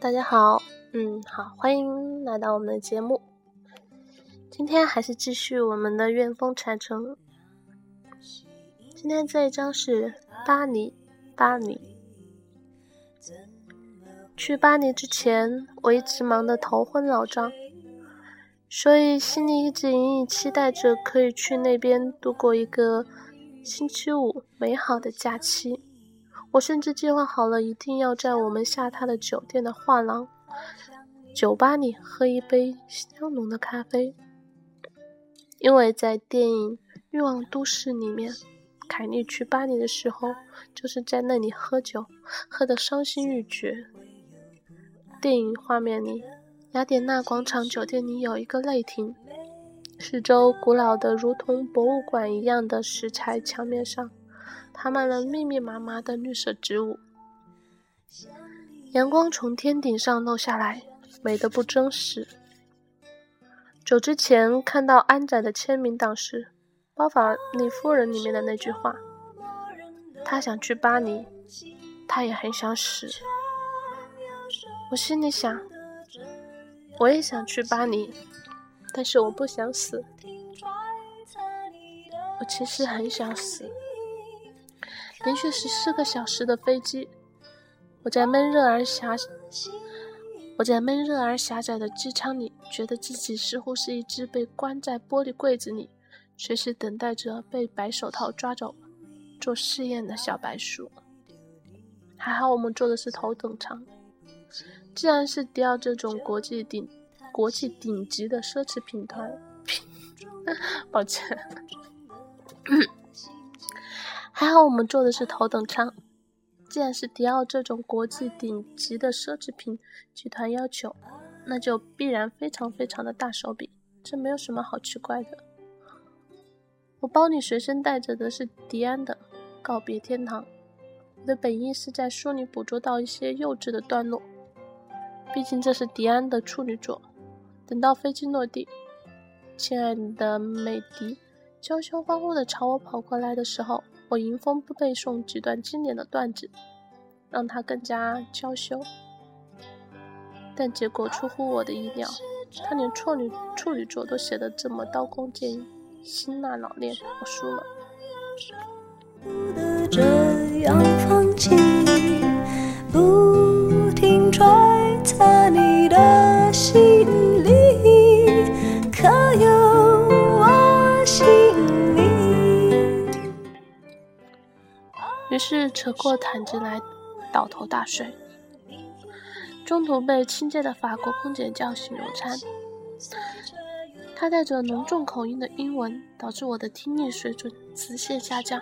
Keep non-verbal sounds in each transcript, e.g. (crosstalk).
大家好，嗯，好，欢迎来到我们的节目。今天还是继续我们的怨风禅城。今天这一张是巴黎，巴黎。去巴黎之前，我一直忙得头昏脑胀，所以心里一直隐隐期待着可以去那边度过一个星期五美好的假期。我甚至计划好了，一定要在我们下榻的酒店的画廊酒吧里喝一杯香浓的咖啡，因为在电影《欲望都市》里面，凯莉去巴黎的时候就是在那里喝酒，喝得伤心欲绝。电影画面里，雅典娜广场酒店里有一个泪亭，四周古老的如同博物馆一样的石材墙面上。爬满了密密麻麻的绿色植物，阳光从天顶上漏下来，美得不真实。走之前看到安仔的签名档时，《包法利夫人》里面的那句话：“他想去巴黎，他也很想死。”我心里想，我也想去巴黎，但是我不想死。我其实很想死。连续十四个小时的飞机，我在闷热而狭，我在闷热而狭窄的机舱里，觉得自己似乎是一只被关在玻璃柜子里，随时等待着被白手套抓走做试验的小白鼠。还好我们坐的是头等舱，既然是迪奥这种国际顶国际顶级的奢侈品团，(laughs) 抱歉。还好我们坐的是头等舱，既然是迪奥这种国际顶级的奢侈品集团要求，那就必然非常非常的大手笔，这没有什么好奇怪的。我包里随身带着的是迪安的《告别天堂》，我的本意是在书里捕捉到一些幼稚的段落，毕竟这是迪安的处女作。等到飞机落地，亲爱的美迪娇羞欢呼的朝我跑过来的时候。我迎风背诵几段经典的段子，让他更加娇羞，但结果出乎我的意料，他连处女处女座都写得这么刀光剑影，辛辣老练，我输了。不停揣测你的心里，可有？于是扯过毯子来，倒头大睡。中途被亲切的法国空姐叫醒用餐，他带着浓重口音的英文，导致我的听力水准直线下降。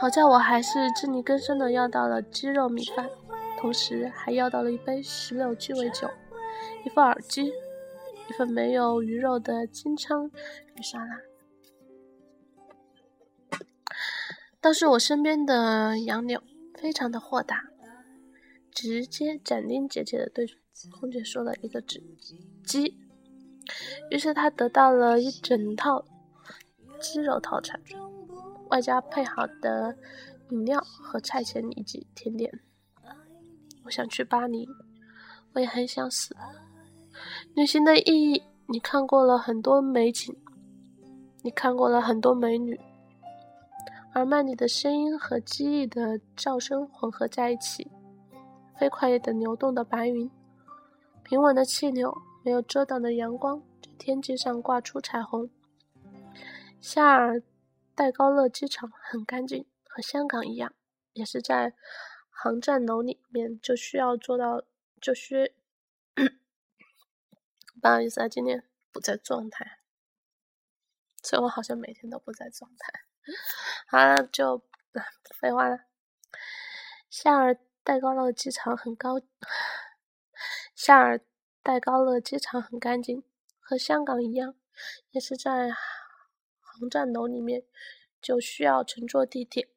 好在我还是自力更生的要到了鸡肉米饭，同时还要到了一杯石榴鸡尾酒，一副耳机，一份没有鱼肉的金枪鱼沙拉。倒是我身边的杨柳非常的豁达，直接斩钉截铁的对空姐说了一个字“鸡”，于是他得到了一整套鸡肉套餐，外加配好的饮料和菜前以及甜点。我想去巴黎，我也很想死。旅行的意义，你看过了很多美景，你看过了很多美女。而曼里的声音和机翼的叫声混合在一起，飞快的流动的白云，平稳的气流，没有遮挡的阳光，天际上挂出彩虹。夏尔戴高乐机场很干净，和香港一样，也是在航站楼里面就需要做到，就需 (coughs) 不好意思啊，今天不在状态，所以我好像每天都不在状态。(laughs) 好了，就废话了。夏尔戴高乐机场很高，(sighs) 夏尔戴高乐机场很干净，和香港一样，也是在航站楼里面，就需要乘坐地铁。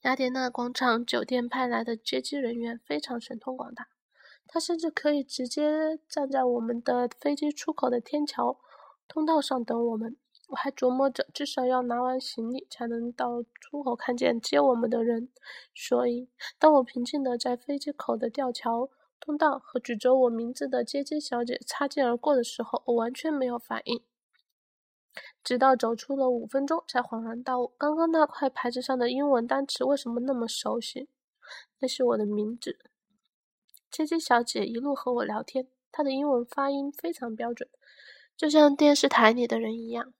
雅典娜广场酒店派来的接机人员非常神通广大，他甚至可以直接站在我们的飞机出口的天桥通道上等我们。我还琢磨着，至少要拿完行李才能到出口看见接我们的人。所以，当我平静的在飞机口的吊桥通道和举着我名字的接机小姐擦肩而过的时候，我完全没有反应。直到走出了五分钟，才恍然大悟：刚刚那块牌子上的英文单词为什么那么熟悉？那是我的名字。接机小姐一路和我聊天，她的英文发音非常标准，就像电视台里的人一样。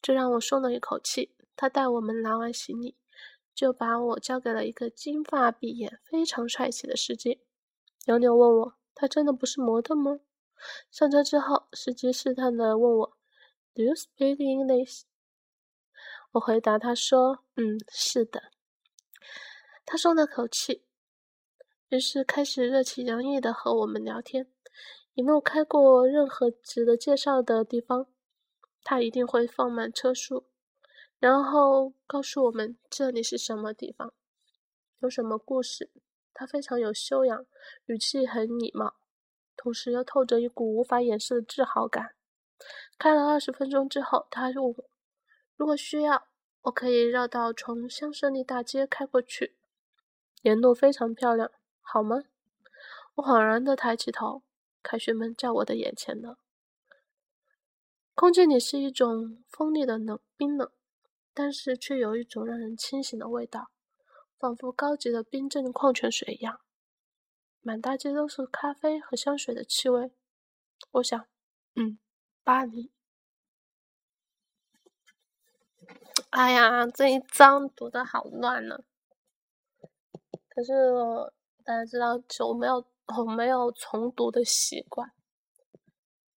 这让我松了一口气。她带我们拿完行李，就把我交给了一个金发碧眼、非常帅气的司机。牛牛问我：“他真的不是模特吗？”上车之后，司机试探的问我：“Do you speak English？” 我回答他说：“嗯，是的。”他松了口气，于是开始热情洋溢的和我们聊天，一路开过任何值得介绍的地方。他一定会放慢车速，然后告诉我们这里是什么地方，有什么故事。他非常有修养，语气很礼貌，同时又透着一股无法掩饰的自豪感。开了二十分钟之后，他问我：“如果需要，我可以绕道从香榭丽大街开过去，沿路非常漂亮，好吗？”我恍然地抬起头，凯旋门在我的眼前呢。空气里是一种锋利的冷，冰冷，但是却有一种让人清醒的味道，仿佛高级的冰镇矿泉水一样。满大街都是咖啡和香水的气味。我想，嗯，巴黎。哎呀，这一章读的好乱呢。可是大家知道，我没有，我没有重读的习惯。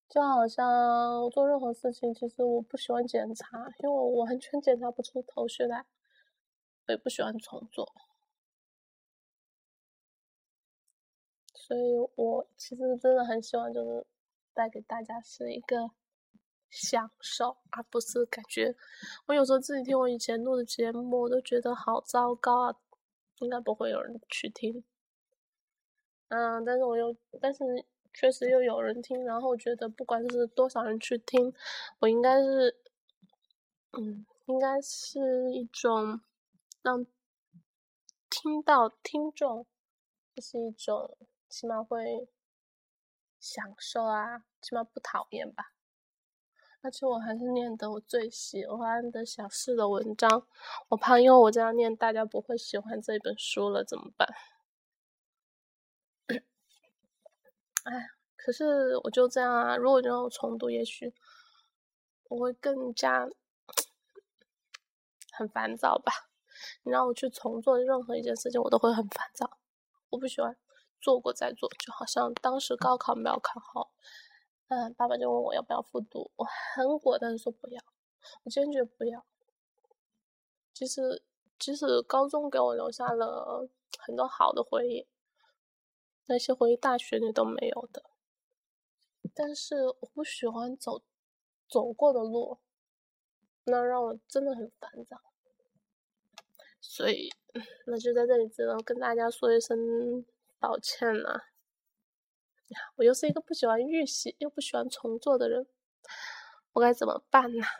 就好像做任何事情，其实我不喜欢检查，因为我完全检查不出头绪来，我也不喜欢重做，所以我其实真的很希望就是带给大家是一个享受，而不是感觉。我有时候自己听我以前录的节目，我都觉得好糟糕啊，应该不会有人去听。嗯，但是我又，但是。确实又有人听，然后觉得不管是多少人去听，我应该是，嗯，应该是一种让听到听众，这是一种起码会享受啊，起码不讨厌吧。而且我还是念的我最喜欢的小四的文章，我怕因为我这样念，大家不会喜欢这本书了，怎么办？哎，可是我就这样啊！如果让我重读，也许我会更加 (tsk) 很烦躁吧。你让我去重做任何一件事情，我都会很烦躁。我不喜欢做过再做，就好像当时高考没有考好，嗯，爸爸就问我要不要复读，我很果断说不要，我坚决不要。其实即使高中给我留下了很多好的回忆。那些回忆大学里都没有的，但是我不喜欢走走过的路，那让我真的很烦躁。所以，那就在这里只能跟大家说一声抱歉了。我又是一个不喜欢预习又不喜欢重做的人，我该怎么办呢？(laughs)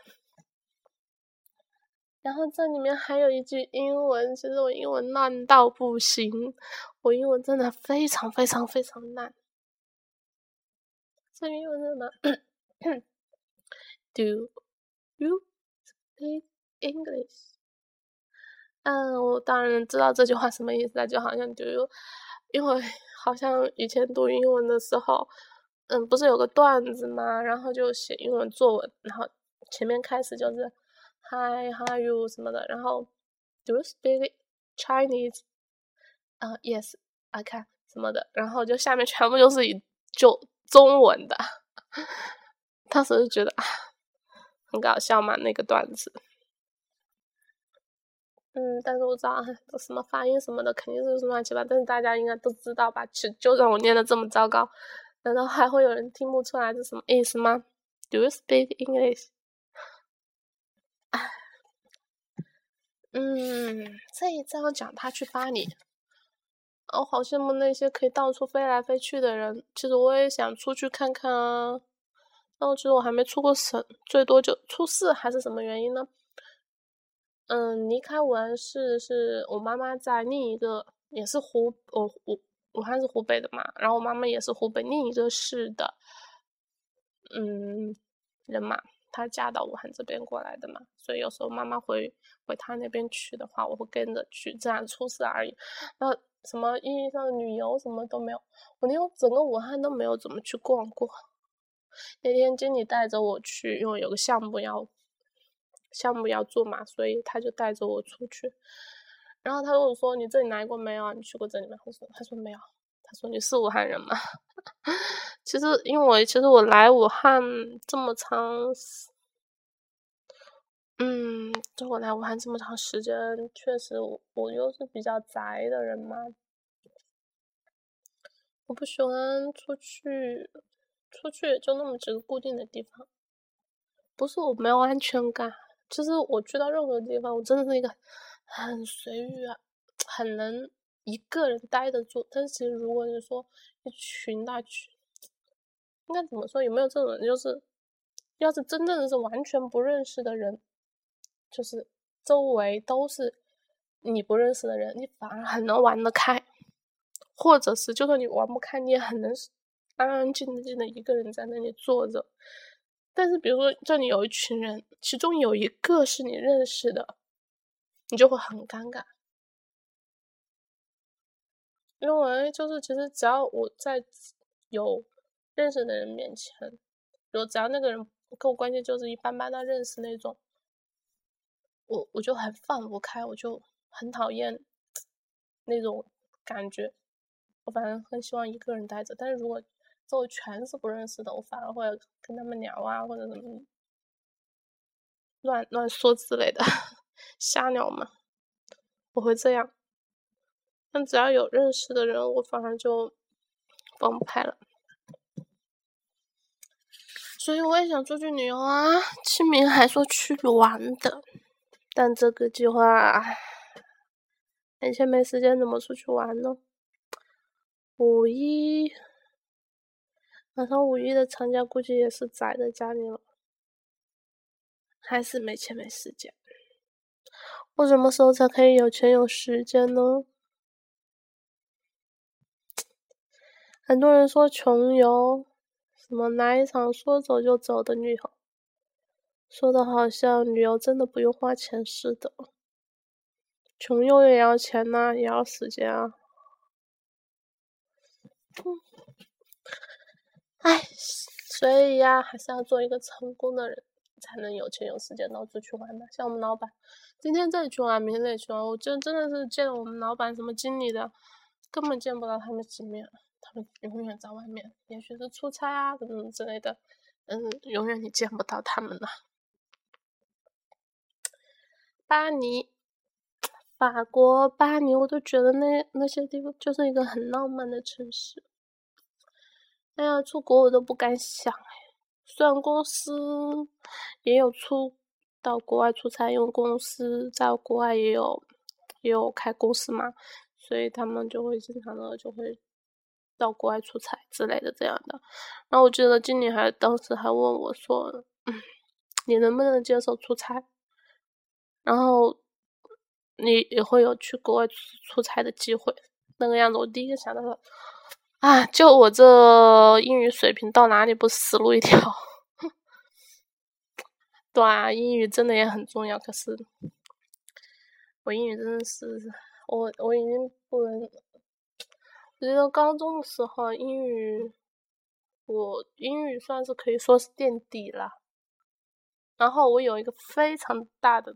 然后这里面还有一句英文，其实我英文烂到不行，我英文真的非常非常非常烂。这英文是什么？(coughs) Do you speak English？嗯，我当然知道这句话什么意思了，就好像 Do you，因为好像以前读英文的时候，嗯，不是有个段子嘛？然后就写英文作文，然后前面开始就是。Hi, how are you 什么的，然后 Do you speak Chinese？啊，Yes, I can 什么的，然后就下面全部就是以就中文的，(laughs) 当时就觉得啊，很搞笑嘛那个段子。嗯，但是我知道什么发音什么的肯定是乱七八糟，但是大家应该都知道吧？就就让我念的这么糟糕，难道还会有人听不出来是什么意思吗？Do you speak English？唉，嗯，这一章讲他去巴黎，我好羡慕那些可以到处飞来飞去的人。其实我也想出去看看啊，但我其实我还没出过省，最多就出事还是什么原因呢？嗯，离开武汉市是我妈妈在另一个也是湖，我武武汉是湖北的嘛，然后我妈妈也是湖北另一个市的，嗯，人嘛，她嫁到武汉这边过来的嘛，所以有时候妈妈回回她那边去的话，我会跟着去，这样出事而已。那什么意义上的旅游什么都没有，我连整个武汉都没有怎么去逛过。那天经理带着我去，因为有个项目要。项目要做嘛，所以他就带着我出去。然后他跟我说：“你这里来过没有啊？你去过这里吗？”我说：“他说没有。”他说：“你是武汉人吗？” (laughs) 其实，因为其实我来武汉这么长，嗯，就我来武汉这么长时间，确实我我又是比较宅的人嘛，我不喜欢出去，出去就那么几个固定的地方，不是我没有安全感。其实我去到任何地方，我真的是一个很随遇啊，很能一个人待得住。但是其实如果你说一群大群，应该怎么说？有没有这种人？就是要是真正的是完全不认识的人，就是周围都是你不认识的人，你反而很能玩得开。或者是就算你玩不开，你也很能安安静静的一个人在那里坐着。但是，比如说这里有一群人，其中有一个是你认识的，你就会很尴尬，因为就是其实只要我在有认识的人面前，比如只要那个人跟我关系就是一般般的认识那种，我我就很放不开，我就很讨厌那种感觉，我反正很希望一个人待着。但是如果周围全是不认识的，我反而会跟他们聊啊，或者什么乱乱说之类的，(laughs) 瞎聊嘛。我会这样。但只要有认识的人，我反而就放不开了。所以我也想出去旅游啊，清明还说去玩的，但这个计划，眼前没时间，怎么出去玩呢？五一。晚上五一的长假，估计也是宅在家里了，还是没钱没时间。我什么时候才可以有钱有时间呢？(tsk) 很多人说穷游，什么来一场说走就走的旅游，说的好像旅游真的不用花钱似的。穷游也要钱呐，也要时间啊。(tsk) 唉，所以呀，还是要做一个成功的人，才能有钱有时间到处去玩嘛。像我们老板，今天这里去玩，明天那去玩，我就真的是见我们老板什么经理的，根本见不到他们几面，他们永远在外面，也许是出差啊，什么之类的，嗯，永远你见不到他们了。巴黎，法国巴黎，我都觉得那那些地方就是一个很浪漫的城市。哎呀，出国我都不敢想哎。虽然公司也有出到国外出差，因为公司在国外也有也有开公司嘛，所以他们就会经常的就会到国外出差之类的这样的。然后我记得经理还当时还问我说：“你能不能接受出差？然后你也会有去国外出差的机会？”那个样子，我第一个想到的。啊，就我这英语水平，到哪里不死路一条？(laughs) 对啊，英语真的也很重要。可是我英语真的是，我我已经不能。我觉得高中的时候英语，我英语算是可以说是垫底了。然后我有一个非常大的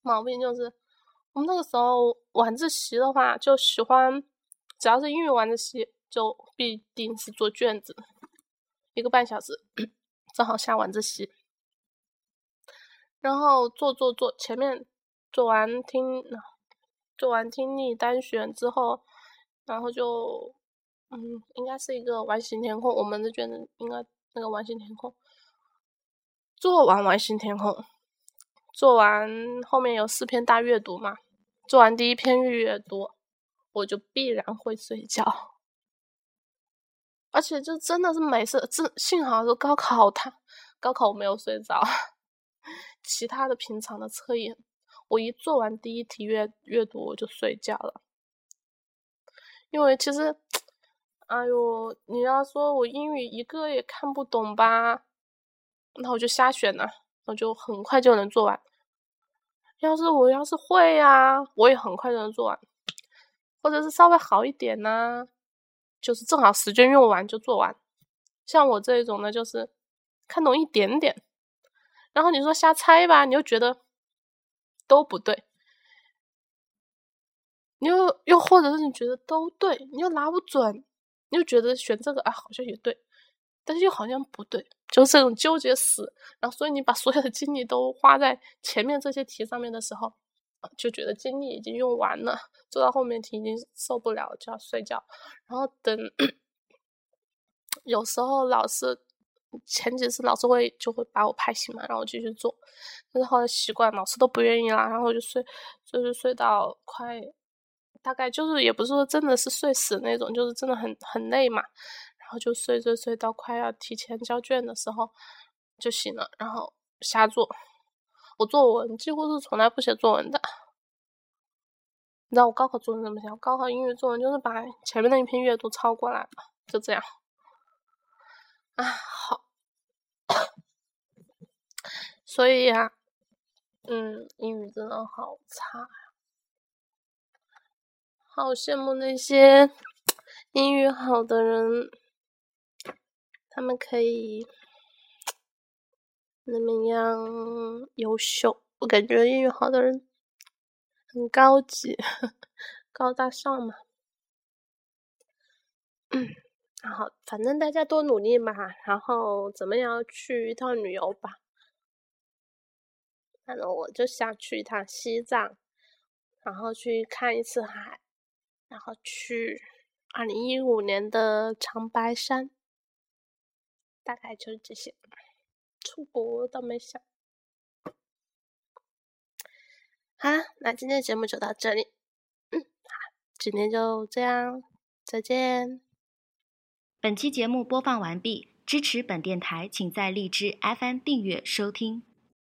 毛病，就是我们那个时候晚自习的话，就喜欢。只要是英语晚自习，就必定是做卷子，一个半小时，(clears throat) 正好下晚自习，然后做做做，前面做完听，做完听力单选之后，然后就，嗯，应该是一个完形填空，我们的卷子应该那个完形填空，做完完形填空，做完后面有四篇大阅读嘛，做完第一篇阅读，我就必然会睡觉。而且就真的是每次，这幸好是高考，他高考我没有睡着，(laughs) 其他的平常的测验，我一做完第一题阅阅读我就睡觉了，因为其实，哎呦，你要说我英语一个也看不懂吧，那我就瞎选了，我就很快就能做完。要是我要是会呀，我也很快就能做完，或者是稍微好一点呢。就是正好时间用完就做完，像我这一种呢，就是看懂一点点，然后你说瞎猜吧，你又觉得都不对，你又又或者是你觉得都对，你又拿不准，你又觉得选这个啊好像也对，但是又好像不对，就是这种纠结死，然后所以你把所有的精力都花在前面这些题上面的时候。就觉得精力已经用完了，做到后面题已经受不了，就要睡觉。然后等，(coughs) 有时候老师前几次老师会就会把我拍醒嘛，然后继续做。但是后来习惯，老师都不愿意啦，然后我就睡，就是睡到快，大概就是也不是说真的是睡死那种，就是真的很很累嘛。然后就睡睡睡到快要提前交卷的时候就醒了，然后瞎做。我作文几乎是从来不写作文的，你知道我高考作文怎么写？高考英语作文就是把前面那一篇阅读抄过来，就这样。啊，好，所以呀，嗯，英语真的好差呀，好羡慕那些英语好的人，他们可以。那么样优秀，我感觉英语好的人很高级、(laughs) 高大上嘛。嗯，然后反正大家多努力嘛，然后怎么样去一趟旅游吧。反正我就想去一趟西藏，然后去看一次海，然后去二零一五年的长白山，大概就是这些。出国倒没想。好，那今天的节目就到这里。今天就这样，再见。本期节目播放完毕，支持本电台，请在荔枝 FM 订阅收听。